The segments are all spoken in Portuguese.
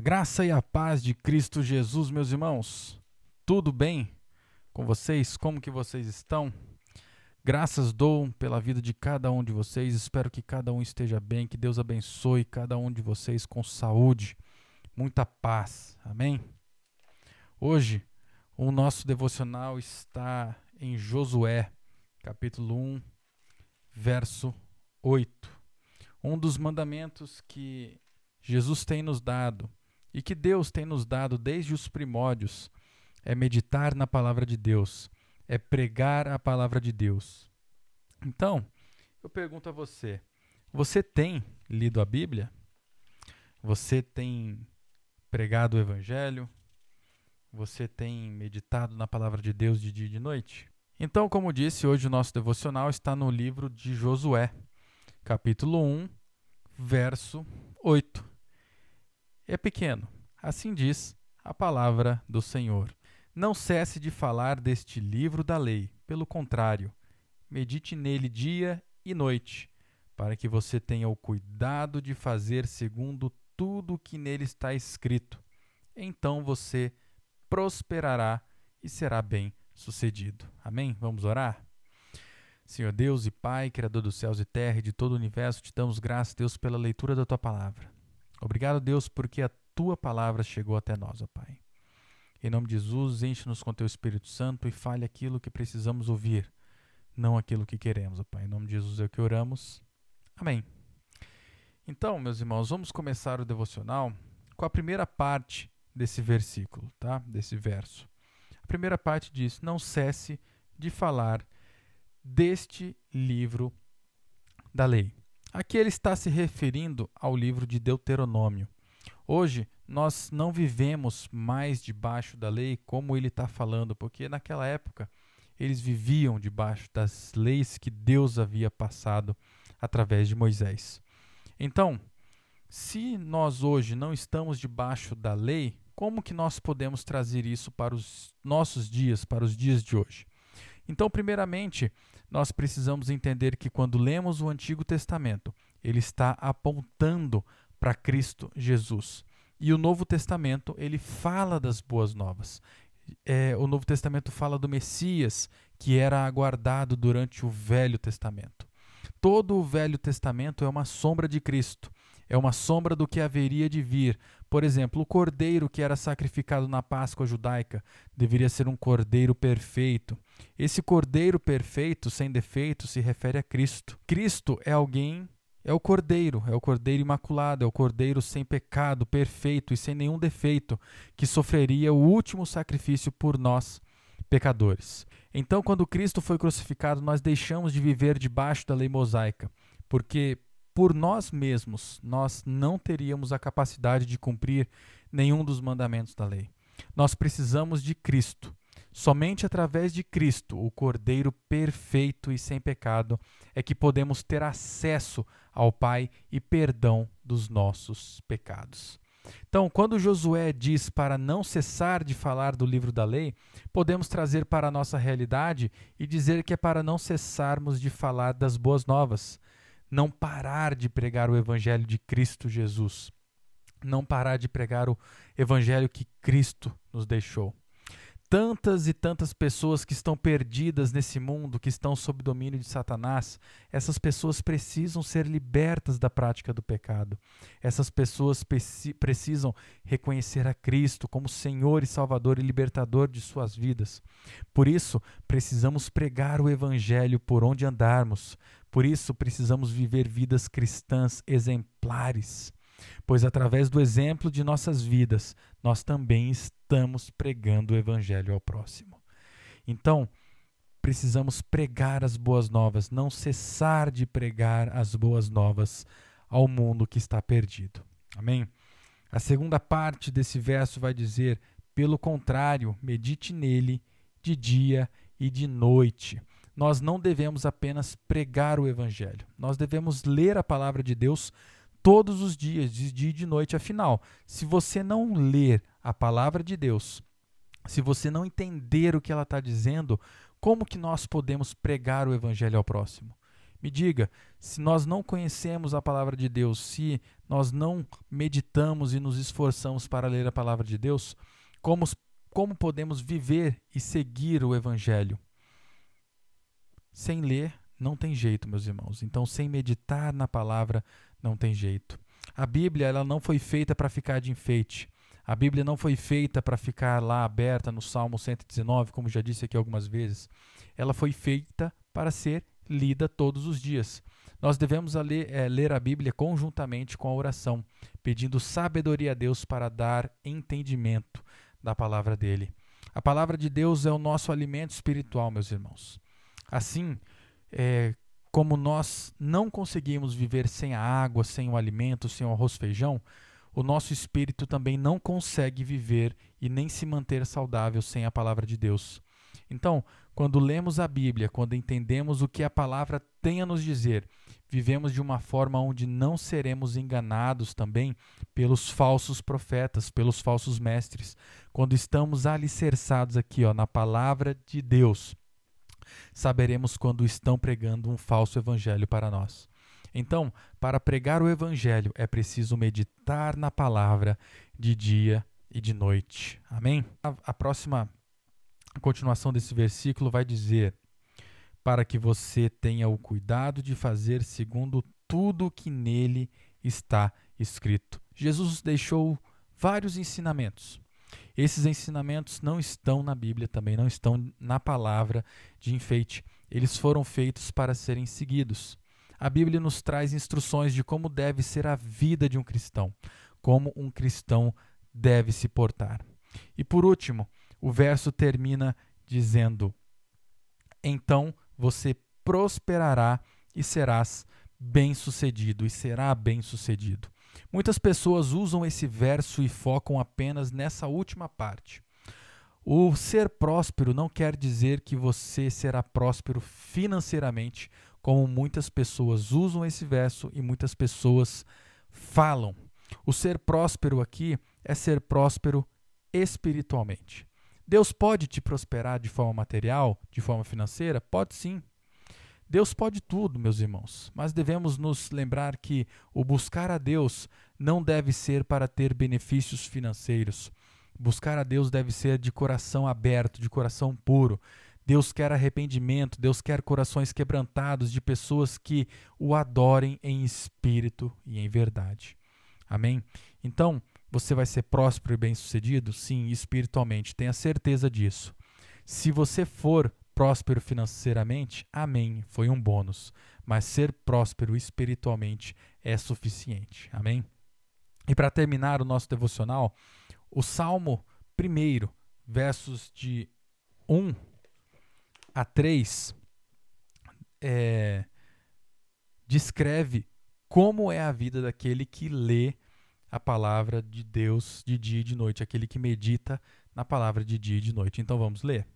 Graça e a paz de Cristo Jesus, meus irmãos. Tudo bem com vocês? Como que vocês estão? Graças dou pela vida de cada um de vocês. Espero que cada um esteja bem, que Deus abençoe cada um de vocês com saúde, muita paz. Amém. Hoje, o nosso devocional está em Josué, capítulo 1, verso 8. Um dos mandamentos que Jesus tem nos dado e que Deus tem nos dado desde os primórdios é meditar na palavra de Deus, é pregar a palavra de Deus. Então, eu pergunto a você: você tem lido a Bíblia? Você tem pregado o Evangelho? Você tem meditado na palavra de Deus de dia e de noite? Então, como disse, hoje o nosso devocional está no livro de Josué, capítulo 1, verso 8 é pequeno. Assim diz a palavra do Senhor. Não cesse de falar deste livro da lei, pelo contrário, medite nele dia e noite, para que você tenha o cuidado de fazer segundo tudo o que nele está escrito. Então você prosperará e será bem sucedido. Amém? Vamos orar? Senhor Deus e Pai, Criador dos céus e terra e de todo o universo, te damos graças, Deus, pela leitura da tua palavra. Obrigado, Deus, porque a tua palavra chegou até nós, ó Pai. Em nome de Jesus, enche-nos com teu Espírito Santo e fale aquilo que precisamos ouvir, não aquilo que queremos, ó Pai. Em nome de Jesus é o que oramos. Amém. Então, meus irmãos, vamos começar o devocional com a primeira parte desse versículo, tá? Desse verso. A primeira parte diz: Não cesse de falar deste livro da lei. Aqui ele está se referindo ao livro de Deuteronômio. Hoje, nós não vivemos mais debaixo da lei como ele está falando, porque naquela época eles viviam debaixo das leis que Deus havia passado através de Moisés. Então, se nós hoje não estamos debaixo da lei, como que nós podemos trazer isso para os nossos dias, para os dias de hoje? Então, primeiramente, nós precisamos entender que quando lemos o Antigo Testamento, ele está apontando para Cristo Jesus. E o Novo Testamento, ele fala das boas novas. É, o Novo Testamento fala do Messias, que era aguardado durante o Velho Testamento. Todo o Velho Testamento é uma sombra de Cristo, é uma sombra do que haveria de vir. Por exemplo, o cordeiro que era sacrificado na Páscoa judaica deveria ser um cordeiro perfeito. Esse cordeiro perfeito, sem defeito, se refere a Cristo. Cristo é alguém é o Cordeiro, é o Cordeiro imaculado, é o Cordeiro sem pecado, perfeito e sem nenhum defeito, que sofreria o último sacrifício por nós, pecadores. Então, quando Cristo foi crucificado, nós deixamos de viver debaixo da lei mosaica, porque por nós mesmos nós não teríamos a capacidade de cumprir nenhum dos mandamentos da lei. Nós precisamos de Cristo. Somente através de Cristo, o Cordeiro perfeito e sem pecado, é que podemos ter acesso ao Pai e perdão dos nossos pecados. Então, quando Josué diz para não cessar de falar do livro da lei, podemos trazer para a nossa realidade e dizer que é para não cessarmos de falar das boas novas, não parar de pregar o evangelho de Cristo Jesus, não parar de pregar o evangelho que Cristo nos deixou tantas e tantas pessoas que estão perdidas nesse mundo, que estão sob domínio de Satanás, essas pessoas precisam ser libertas da prática do pecado. Essas pessoas precisam reconhecer a Cristo como Senhor e Salvador e libertador de suas vidas. Por isso, precisamos pregar o Evangelho por onde andarmos. Por isso, precisamos viver vidas cristãs exemplares pois através do exemplo de nossas vidas, nós também estamos pregando o evangelho ao próximo. Então, precisamos pregar as boas novas, não cessar de pregar as boas novas ao mundo que está perdido. Amém? A segunda parte desse verso vai dizer: pelo contrário, medite nele de dia e de noite. Nós não devemos apenas pregar o evangelho, nós devemos ler a palavra de Deus todos os dias, de dia e de noite. Afinal, se você não ler a palavra de Deus, se você não entender o que ela está dizendo, como que nós podemos pregar o evangelho ao próximo? Me diga, se nós não conhecemos a palavra de Deus, se nós não meditamos e nos esforçamos para ler a palavra de Deus, como, como podemos viver e seguir o Evangelho? Sem ler, não tem jeito, meus irmãos. Então, sem meditar na palavra, não tem jeito. A Bíblia ela não foi feita para ficar de enfeite. A Bíblia não foi feita para ficar lá aberta no Salmo 119, como já disse aqui algumas vezes. Ela foi feita para ser lida todos os dias. Nós devemos ler, é, ler, a Bíblia conjuntamente com a oração, pedindo sabedoria a Deus para dar entendimento da palavra dele. A palavra de Deus é o nosso alimento espiritual, meus irmãos. Assim, é, como nós não conseguimos viver sem a água, sem o alimento, sem o arroz feijão, o nosso espírito também não consegue viver e nem se manter saudável sem a palavra de Deus. Então, quando lemos a Bíblia, quando entendemos o que a palavra tem a nos dizer, vivemos de uma forma onde não seremos enganados também pelos falsos profetas, pelos falsos mestres. Quando estamos alicerçados aqui ó, na palavra de Deus, saberemos quando estão pregando um falso evangelho para nós. Então, para pregar o evangelho é preciso meditar na palavra de dia e de noite. Amém? A, a próxima continuação desse versículo vai dizer: para que você tenha o cuidado de fazer segundo tudo o que nele está escrito. Jesus deixou vários ensinamentos. Esses ensinamentos não estão na Bíblia, também não estão na palavra de enfeite. Eles foram feitos para serem seguidos. A Bíblia nos traz instruções de como deve ser a vida de um cristão, como um cristão deve se portar. E por último, o verso termina dizendo: Então você prosperará e serás bem-sucedido, e será bem-sucedido. Muitas pessoas usam esse verso e focam apenas nessa última parte. O ser próspero não quer dizer que você será próspero financeiramente, como muitas pessoas usam esse verso e muitas pessoas falam. O ser próspero aqui é ser próspero espiritualmente. Deus pode te prosperar de forma material, de forma financeira? Pode sim. Deus pode tudo, meus irmãos, mas devemos nos lembrar que o buscar a Deus não deve ser para ter benefícios financeiros. Buscar a Deus deve ser de coração aberto, de coração puro. Deus quer arrependimento, Deus quer corações quebrantados de pessoas que o adorem em espírito e em verdade. Amém? Então, você vai ser próspero e bem-sucedido? Sim, espiritualmente, tenha certeza disso. Se você for próspero financeiramente, amém, foi um bônus. Mas ser próspero espiritualmente é suficiente. Amém? E para terminar o nosso devocional, o Salmo 1, versos de 1 a 3, é, descreve como é a vida daquele que lê a palavra de Deus de dia e de noite, aquele que medita na palavra de dia e de noite. Então vamos ler.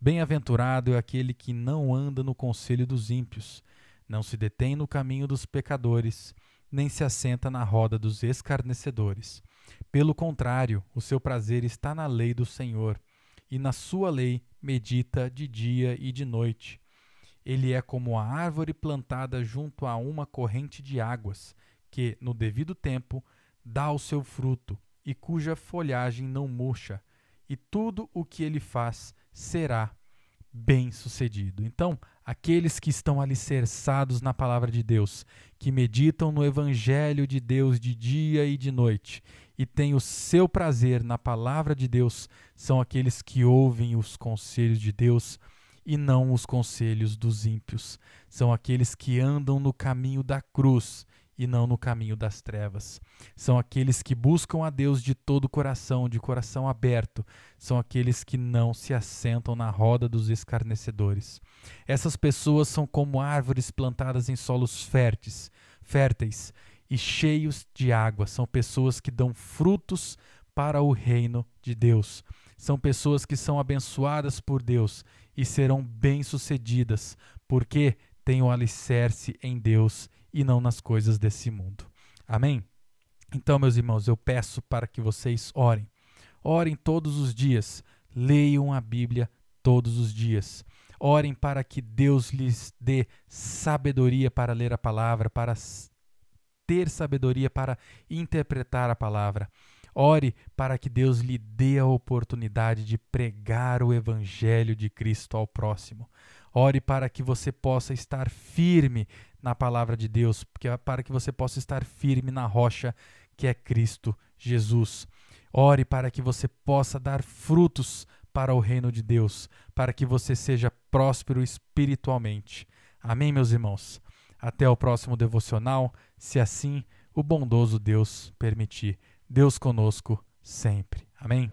Bem-aventurado é aquele que não anda no conselho dos ímpios, não se detém no caminho dos pecadores, nem se assenta na roda dos escarnecedores. Pelo contrário, o seu prazer está na lei do Senhor, e na sua lei medita de dia e de noite. Ele é como a árvore plantada junto a uma corrente de águas, que, no devido tempo, dá o seu fruto, e cuja folhagem não murcha, e tudo o que ele faz será bem-sucedido. Então, aqueles que estão alicerçados na palavra de Deus, que meditam no evangelho de Deus de dia e de noite e têm o seu prazer na palavra de Deus, são aqueles que ouvem os conselhos de Deus e não os conselhos dos ímpios. São aqueles que andam no caminho da cruz e não no caminho das trevas. São aqueles que buscam a Deus de todo o coração, de coração aberto. São aqueles que não se assentam na roda dos escarnecedores. Essas pessoas são como árvores plantadas em solos férteis, férteis e cheios de água. São pessoas que dão frutos para o reino de Deus. São pessoas que são abençoadas por Deus e serão bem-sucedidas, porque têm o alicerce em Deus e não nas coisas desse mundo. Amém? Então, meus irmãos, eu peço para que vocês orem. Orem todos os dias. Leiam a Bíblia todos os dias. Orem para que Deus lhes dê sabedoria para ler a palavra, para ter sabedoria para interpretar a palavra. Ore para que Deus lhe dê a oportunidade de pregar o Evangelho de Cristo ao próximo. Ore para que você possa estar firme na palavra de Deus, para que você possa estar firme na rocha que é Cristo Jesus. Ore para que você possa dar frutos para o reino de Deus, para que você seja próspero espiritualmente. Amém, meus irmãos? Até o próximo devocional, se assim o bondoso Deus permitir. Deus conosco sempre. Amém?